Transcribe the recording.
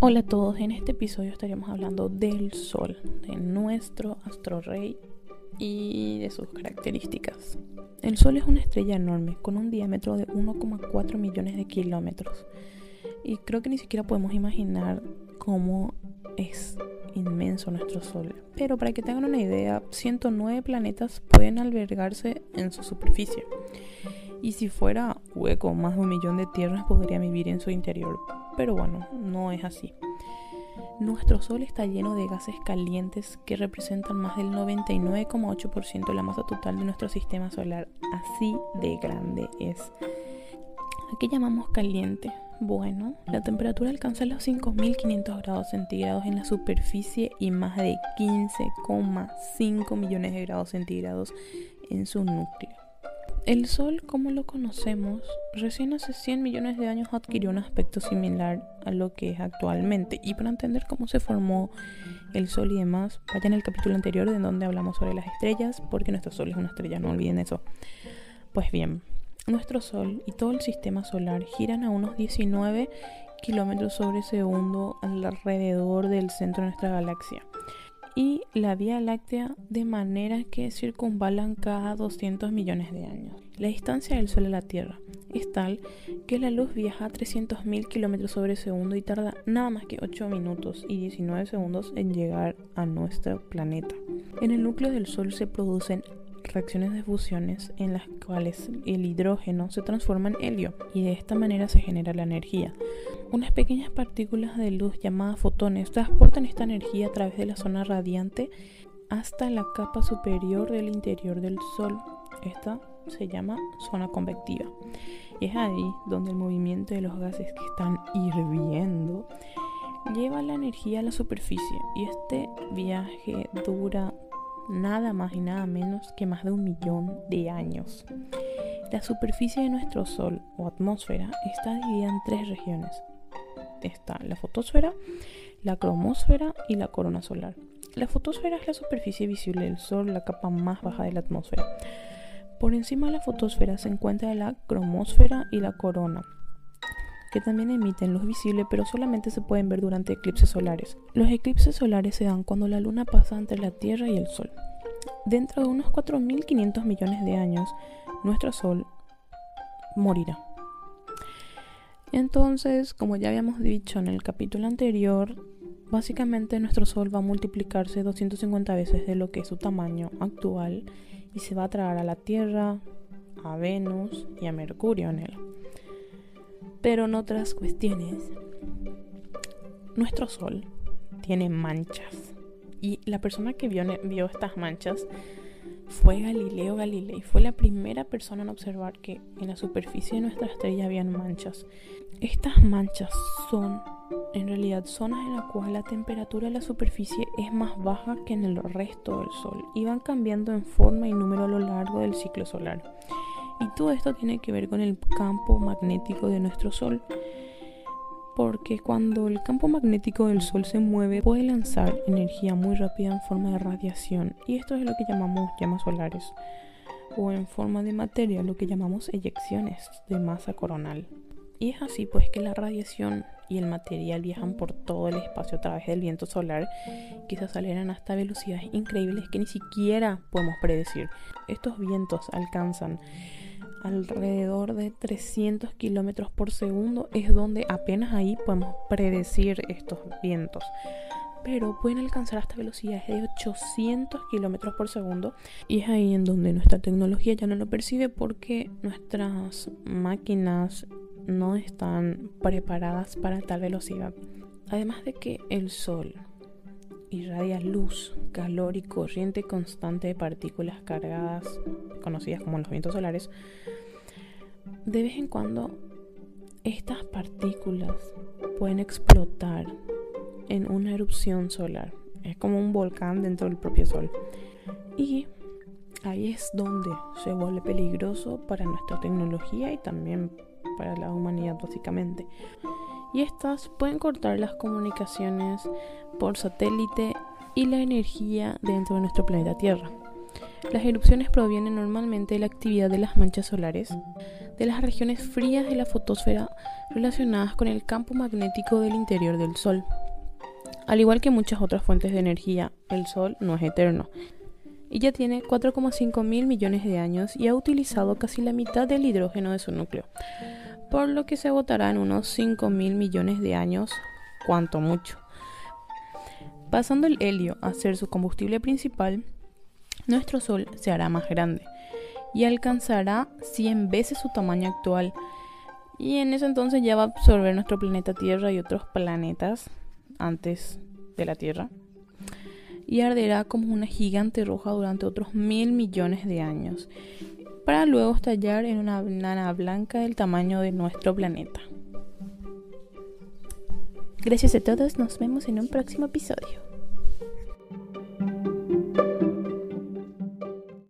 Hola a todos, en este episodio estaríamos hablando del Sol, de nuestro astro rey y de sus características. El Sol es una estrella enorme con un diámetro de 1,4 millones de kilómetros y creo que ni siquiera podemos imaginar cómo es inmenso nuestro Sol. Pero para que tengan una idea, 109 planetas pueden albergarse en su superficie. Y si fuera hueco, más de un millón de tierras podría vivir en su interior. Pero bueno, no es así. Nuestro Sol está lleno de gases calientes que representan más del 99,8% de la masa total de nuestro sistema solar. Así de grande es. ¿A qué llamamos caliente? Bueno, la temperatura alcanza los 5.500 grados centígrados en la superficie y más de 15,5 millones de grados centígrados en su núcleo. El Sol, como lo conocemos, recién hace 100 millones de años adquirió un aspecto similar a lo que es actualmente. Y para entender cómo se formó el Sol y demás, vayan al capítulo anterior de donde hablamos sobre las estrellas, porque nuestro Sol es una estrella, no olviden eso. Pues bien, nuestro Sol y todo el sistema solar giran a unos 19 kilómetros sobre segundo alrededor del centro de nuestra galaxia y la Vía Láctea de manera que circunvalan cada 200 millones de años. La distancia del Sol a la Tierra es tal que la luz viaja a 300.000 kilómetros sobre segundo y tarda nada más que 8 minutos y 19 segundos en llegar a nuestro planeta. En el núcleo del Sol se producen reacciones de fusiones en las cuales el hidrógeno se transforma en helio y de esta manera se genera la energía. Unas pequeñas partículas de luz llamadas fotones transportan esta energía a través de la zona radiante hasta la capa superior del interior del Sol. Esta se llama zona convectiva. Y es ahí donde el movimiento de los gases que están hirviendo lleva la energía a la superficie y este viaje dura nada más y nada menos que más de un millón de años. La superficie de nuestro Sol o atmósfera está dividida en tres regiones. Está la fotosfera, la cromosfera y la corona solar. La fotosfera es la superficie visible del Sol, la capa más baja de la atmósfera. Por encima de la fotosfera se encuentra la cromosfera y la corona, que también emiten luz visible pero solamente se pueden ver durante eclipses solares. Los eclipses solares se dan cuando la luna pasa entre la Tierra y el Sol. Dentro de unos 4.500 millones de años, nuestro Sol morirá. Entonces, como ya habíamos dicho en el capítulo anterior, básicamente nuestro Sol va a multiplicarse 250 veces de lo que es su tamaño actual y se va a traer a la Tierra, a Venus y a Mercurio en él. Pero en otras cuestiones, nuestro Sol tiene manchas. Y la persona que vio, estas manchas fue Galileo Galilei. Fue la primera persona en observar que en la superficie de nuestra estrella habían manchas. Estas manchas son en realidad zonas en las cuales la temperatura de la superficie es más baja que en el resto del Sol y van cambiando en forma y número a lo largo del ciclo solar. Y todo esto tiene que ver con el campo magnético de nuestro Sol. Porque cuando el campo magnético del Sol se mueve puede lanzar energía muy rápida en forma de radiación. Y esto es lo que llamamos llamas solares. O en forma de materia, lo que llamamos eyecciones de masa coronal. Y es así pues que la radiación y el material viajan por todo el espacio a través del viento solar que se hasta velocidades increíbles que ni siquiera podemos predecir. Estos vientos alcanzan alrededor de 300 kilómetros por segundo es donde apenas ahí podemos predecir estos vientos. Pero pueden alcanzar hasta velocidades de 800 kilómetros por segundo y es ahí en donde nuestra tecnología ya no lo percibe porque nuestras máquinas no están preparadas para tal velocidad. Además de que el sol irradia luz, calor y corriente constante de partículas cargadas, conocidas como los vientos solares, de vez en cuando estas partículas pueden explotar en una erupción solar. Es como un volcán dentro del propio Sol. Y ahí es donde se vuelve peligroso para nuestra tecnología y también para la humanidad básicamente y estas pueden cortar las comunicaciones por satélite y la energía dentro de nuestro planeta Tierra. Las erupciones provienen normalmente de la actividad de las manchas solares, de las regiones frías de la fotosfera relacionadas con el campo magnético del interior del Sol. Al igual que muchas otras fuentes de energía, el Sol no es eterno y ya tiene 4,5 mil millones de años y ha utilizado casi la mitad del hidrógeno de su núcleo, por lo que se agotará en unos 5 mil millones de años, cuanto mucho. Pasando el helio a ser su combustible principal, nuestro Sol se hará más grande y alcanzará 100 veces su tamaño actual. Y en ese entonces ya va a absorber nuestro planeta Tierra y otros planetas antes de la Tierra y arderá como una gigante roja durante otros mil millones de años, para luego estallar en una nana blanca del tamaño de nuestro planeta. Gracias a todos, nos vemos en un próximo episodio.